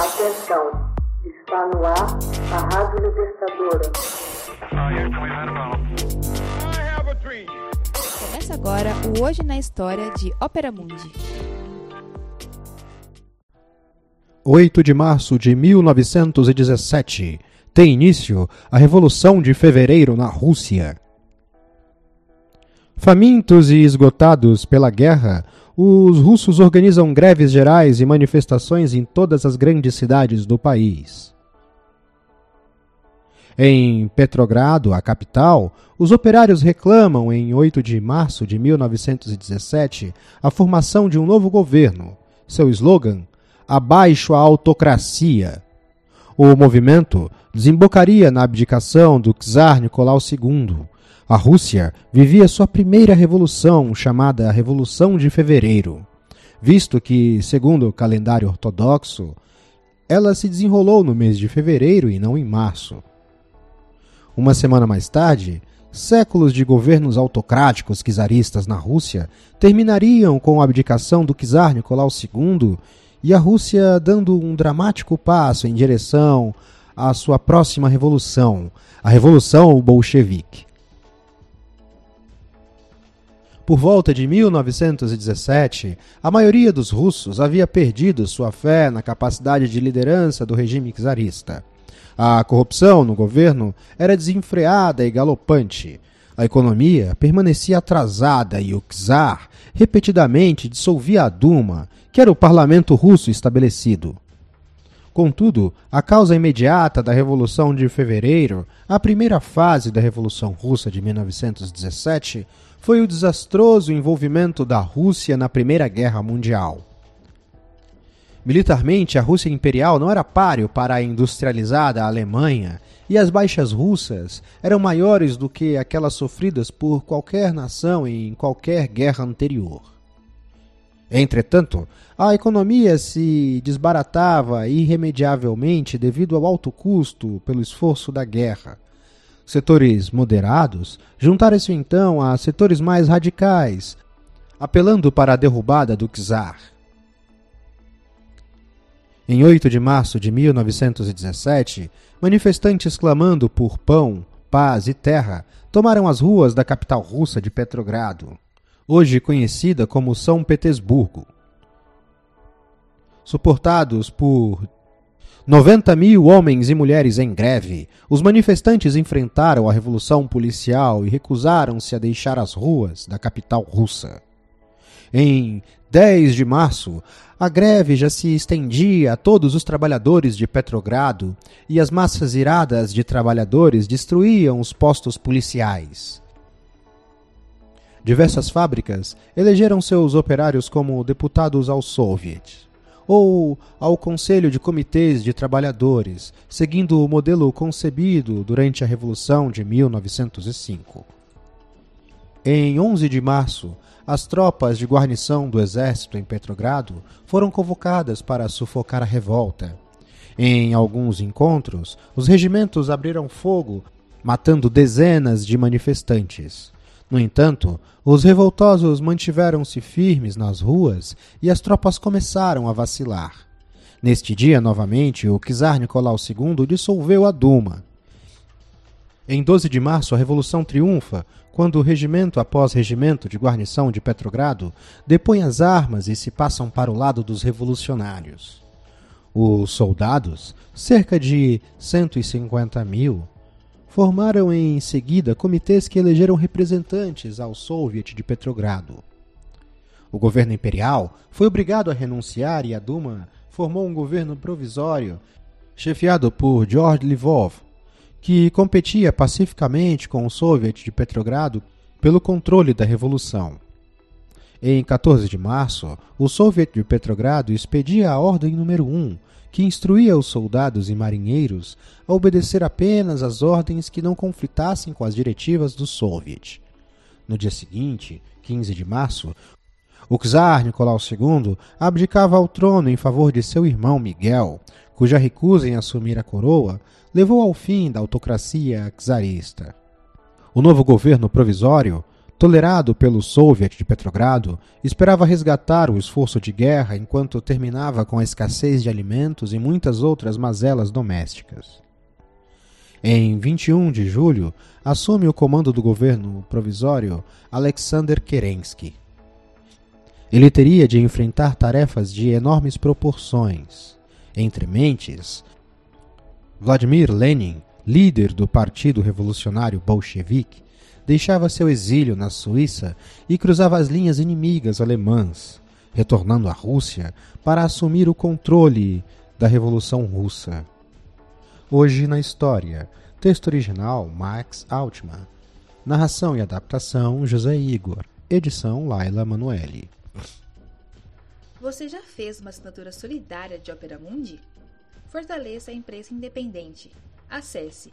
Atenção, está no ar a Rádio Libertadora. Começa agora o Hoje na História de Ópera Mundi. 8 de março de 1917 tem início a Revolução de Fevereiro na Rússia. Famintos e esgotados pela guerra, os russos organizam greves gerais e manifestações em todas as grandes cidades do país. Em Petrogrado, a capital, os operários reclamam, em 8 de março de 1917, a formação de um novo governo. Seu slogan: Abaixo a autocracia. O movimento desembocaria na abdicação do czar Nicolau II a Rússia vivia sua primeira revolução, chamada Revolução de Fevereiro, visto que, segundo o calendário ortodoxo, ela se desenrolou no mês de fevereiro e não em março. Uma semana mais tarde, séculos de governos autocráticos czaristas na Rússia terminariam com a abdicação do czar Nicolau II e a Rússia dando um dramático passo em direção à sua próxima revolução, a Revolução Bolchevique. Por volta de 1917, a maioria dos russos havia perdido sua fé na capacidade de liderança do regime czarista. A corrupção no governo era desenfreada e galopante. A economia permanecia atrasada e o czar repetidamente dissolvia a Duma, que era o parlamento russo estabelecido. Contudo, a causa imediata da Revolução de Fevereiro, a primeira fase da Revolução Russa de 1917, foi o desastroso envolvimento da Rússia na Primeira Guerra Mundial. Militarmente, a Rússia imperial não era páreo para a industrializada Alemanha, e as baixas russas eram maiores do que aquelas sofridas por qualquer nação em qualquer guerra anterior. Entretanto, a economia se desbaratava irremediavelmente devido ao alto custo pelo esforço da guerra setores moderados juntaram-se então a setores mais radicais, apelando para a derrubada do czar. Em 8 de março de 1917, manifestantes clamando por pão, paz e terra tomaram as ruas da capital russa de Petrogrado, hoje conhecida como São Petersburgo. Suportados por 90 mil homens e mulheres em greve. Os manifestantes enfrentaram a revolução policial e recusaram-se a deixar as ruas da capital russa. Em 10 de março, a greve já se estendia a todos os trabalhadores de Petrogrado e as massas iradas de trabalhadores destruíam os postos policiais. Diversas fábricas elegeram seus operários como deputados ao Soviet ou ao Conselho de Comitês de Trabalhadores, seguindo o modelo concebido durante a Revolução de 1905. Em 11 de março, as tropas de guarnição do exército em Petrogrado foram convocadas para sufocar a revolta. Em alguns encontros, os regimentos abriram fogo, matando dezenas de manifestantes. No entanto, os revoltosos mantiveram-se firmes nas ruas e as tropas começaram a vacilar. Neste dia, novamente, o czar Nicolau II dissolveu a Duma. Em 12 de março, a Revolução triunfa, quando regimento após regimento de guarnição de Petrogrado depõe as armas e se passam para o lado dos revolucionários. Os soldados, cerca de 150 mil, formaram em seguida comitês que elegeram representantes ao Soviet de Petrogrado. O governo imperial foi obrigado a renunciar e a Duma formou um governo provisório, chefiado por George Lvov, que competia pacificamente com o Soviet de Petrogrado pelo controle da revolução. Em 14 de março, o Soviet de Petrogrado expedia a Ordem número 1, que instruía os soldados e marinheiros a obedecer apenas às ordens que não conflitassem com as diretivas do Soviet. No dia seguinte, 15 de março, o czar Nicolau II abdicava ao trono em favor de seu irmão Miguel, cuja recusa em assumir a coroa levou ao fim da autocracia czarista. O novo governo provisório tolerado pelo Soviet de Petrogrado, esperava resgatar o esforço de guerra enquanto terminava com a escassez de alimentos e muitas outras mazelas domésticas. Em 21 de julho, assume o comando do governo provisório Alexander Kerensky. Ele teria de enfrentar tarefas de enormes proporções. Entre mentes, Vladimir Lenin, líder do Partido Revolucionário Bolchevique, deixava seu exílio na Suíça e cruzava as linhas inimigas alemãs, retornando à Rússia para assumir o controle da Revolução Russa. Hoje na história. Texto original Max Altman. Narração e adaptação José Igor. Edição Laila Manuelle. Você já fez uma assinatura solidária de Opera Mundi? Fortaleça a imprensa independente. Acesse